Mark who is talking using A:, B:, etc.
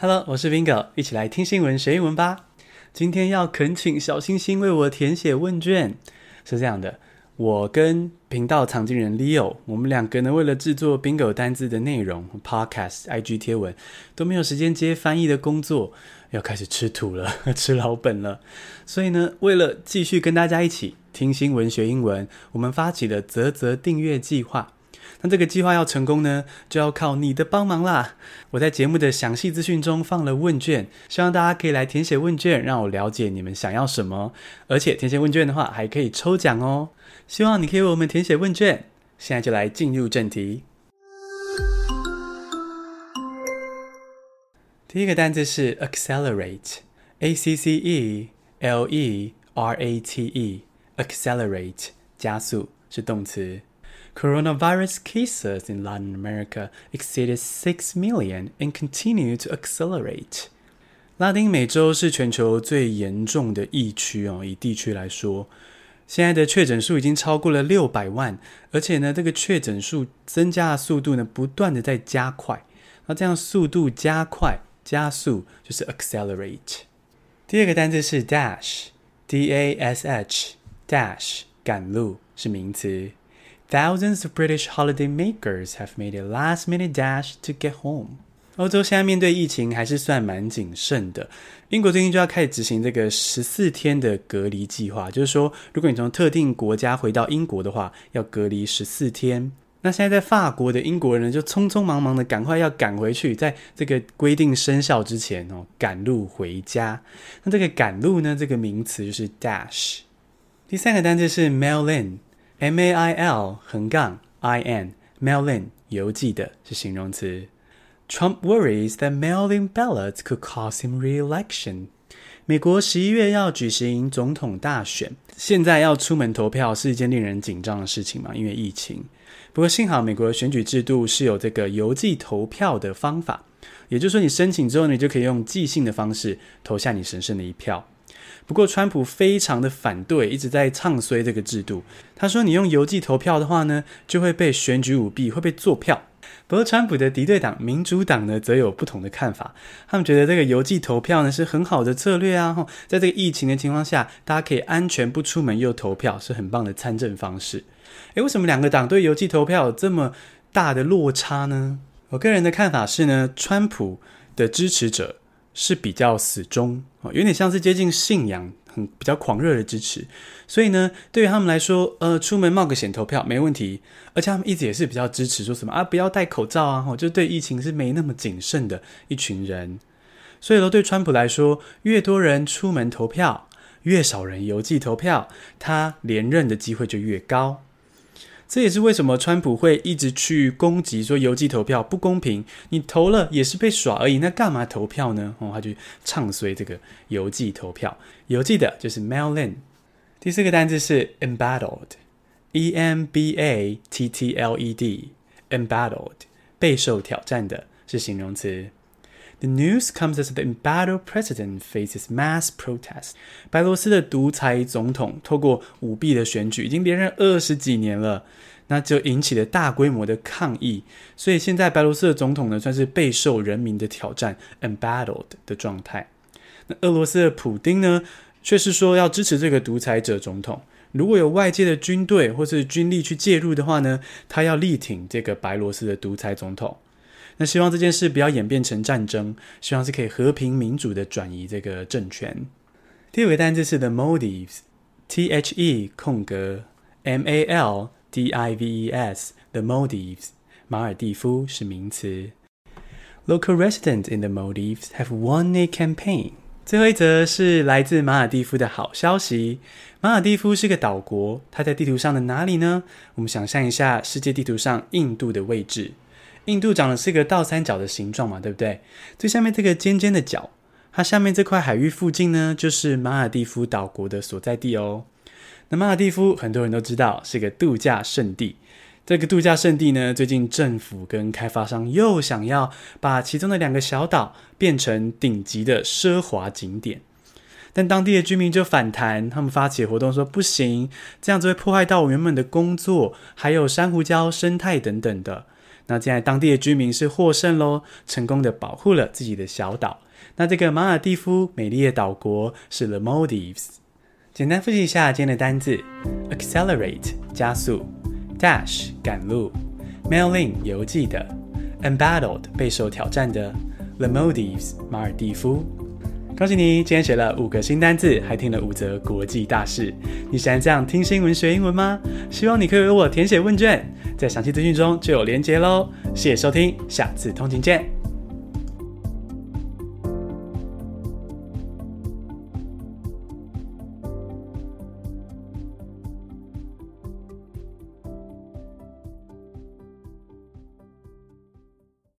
A: Hello，我是 Bingo，一起来听新闻学英文吧。今天要恳请小星星为我填写问卷。是这样的，我跟频道藏经人 Leo，我们两个呢，为了制作 Bingo 单字的内容，Podcast、IG 贴文，都没有时间接翻译的工作，要开始吃土了，吃老本了。所以呢，为了继续跟大家一起听新闻学英文，我们发起了啧啧订阅计划。那这个计划要成功呢，就要靠你的帮忙啦！我在节目的详细资讯中放了问卷，希望大家可以来填写问卷，让我了解你们想要什么。而且填写问卷的话，还可以抽奖哦！希望你可以为我们填写问卷。现在就来进入正题。第一个单字是 accelerate，a c c e l e r a t e，accelerate 加速是动词。Coronavirus cases in Latin America exceeded six million and continue to accelerate. 拉丁美洲是全球最严重的疫区哦，以地区来说，现在的确诊数已经超过了六百万，而且呢，这个确诊数增加的速度呢，不断的在加快。那这样速度加快、加速就是 accelerate。第二个单词是 dash，d a s h，dash 赶路是名词。Thousands of British holidaymakers have made a last-minute dash to get home. 欧洲现在面对疫情还是算蛮谨慎的。英国最近就要开始执行这个十四天的隔离计划，就是说，如果你从特定国家回到英国的话，要隔离十四天。那现在在法国的英国人就匆匆忙忙的赶快要赶回去，在这个规定生效之前哦，赶路回家。那这个赶路呢，这个名词就是 dash。第三个单词是 mail in。M A I L 横杠 I N，mail in 邮寄的是形容词。Trump worries that mailing ballots could cost him re-election。美国十一月要举行总统大选，现在要出门投票是一件令人紧张的事情嘛，因为疫情。不过幸好美国的选举制度是有这个邮寄投票的方法，也就是说你申请之后，你就可以用寄信的方式投下你神圣的一票。不过，川普非常的反对，一直在唱衰这个制度。他说：“你用邮寄投票的话呢，就会被选举舞弊，会被作票。”不过，川普的敌对党民主党呢，则有不同的看法。他们觉得这个邮寄投票呢是很好的策略啊！在这个疫情的情况下，大家可以安全不出门又投票，是很棒的参政方式。诶，为什么两个党对邮寄投票有这么大的落差呢？我个人的看法是呢，川普的支持者。是比较死忠哦，有点像是接近信仰，很比较狂热的支持。所以呢，对于他们来说，呃，出门冒个险投票没问题。而且他们一直也是比较支持说什么啊，不要戴口罩啊，就对疫情是没那么谨慎的一群人。所以说，对川普来说，越多人出门投票，越少人邮寄投票，他连任的机会就越高。这也是为什么川普会一直去攻击说邮寄投票不公平，你投了也是被耍而已，那干嘛投票呢？哦，他就唱衰这个邮寄投票，邮寄的就是 mail in。第四个单字是 embattled，e m b a t t l e d，embattled，备受挑战的是形容词。The news comes as the embattled president faces mass protests。白罗斯的独裁总统透过舞弊的选举，已经连任二十几年了，那就引起了大规模的抗议。所以现在白罗斯的总统呢，算是备受人民的挑战 （embattled） 的状态。那俄罗斯的普丁呢，却是说要支持这个独裁者总统。如果有外界的军队或是军力去介入的话呢，他要力挺这个白罗斯的独裁总统。那希望这件事不要演变成战争，希望是可以和平民主的转移这个政权。第五个单字是 the Maldives，T H E 空格 M A L D I V E S，the Maldives，马尔地夫是名词。Local residents in the Maldives have won a campaign。最后一则是来自马尔地夫的好消息。马尔地夫是个岛国，它在地图上的哪里呢？我们想象一下世界地图上印度的位置。印度长的是一个倒三角的形状嘛，对不对？最下面这个尖尖的角，它下面这块海域附近呢，就是马尔地夫岛国的所在地哦。那马尔地夫很多人都知道是个度假胜地。这个度假胜地呢，最近政府跟开发商又想要把其中的两个小岛变成顶级的奢华景点，但当地的居民就反弹，他们发起活动说不行，这样子会破坏到我原本的工作，还有珊瑚礁生态等等的。那现在当地的居民是获胜喽，成功的保护了自己的小岛。那这个马尔地夫美丽的岛国是 The Maldives。简单复习一下今天的单字：accelerate 加速，dash 赶路，mail in 邮寄的，embattled 备受挑战的，The Maldives 马尔地夫。恭喜你，今天学了五个新单字，还听了五则国际大事。你喜欢这样听新闻学英文吗？希望你可以为我填写问卷，在详细资讯中就有连接喽。谢谢收听，下次通勤见。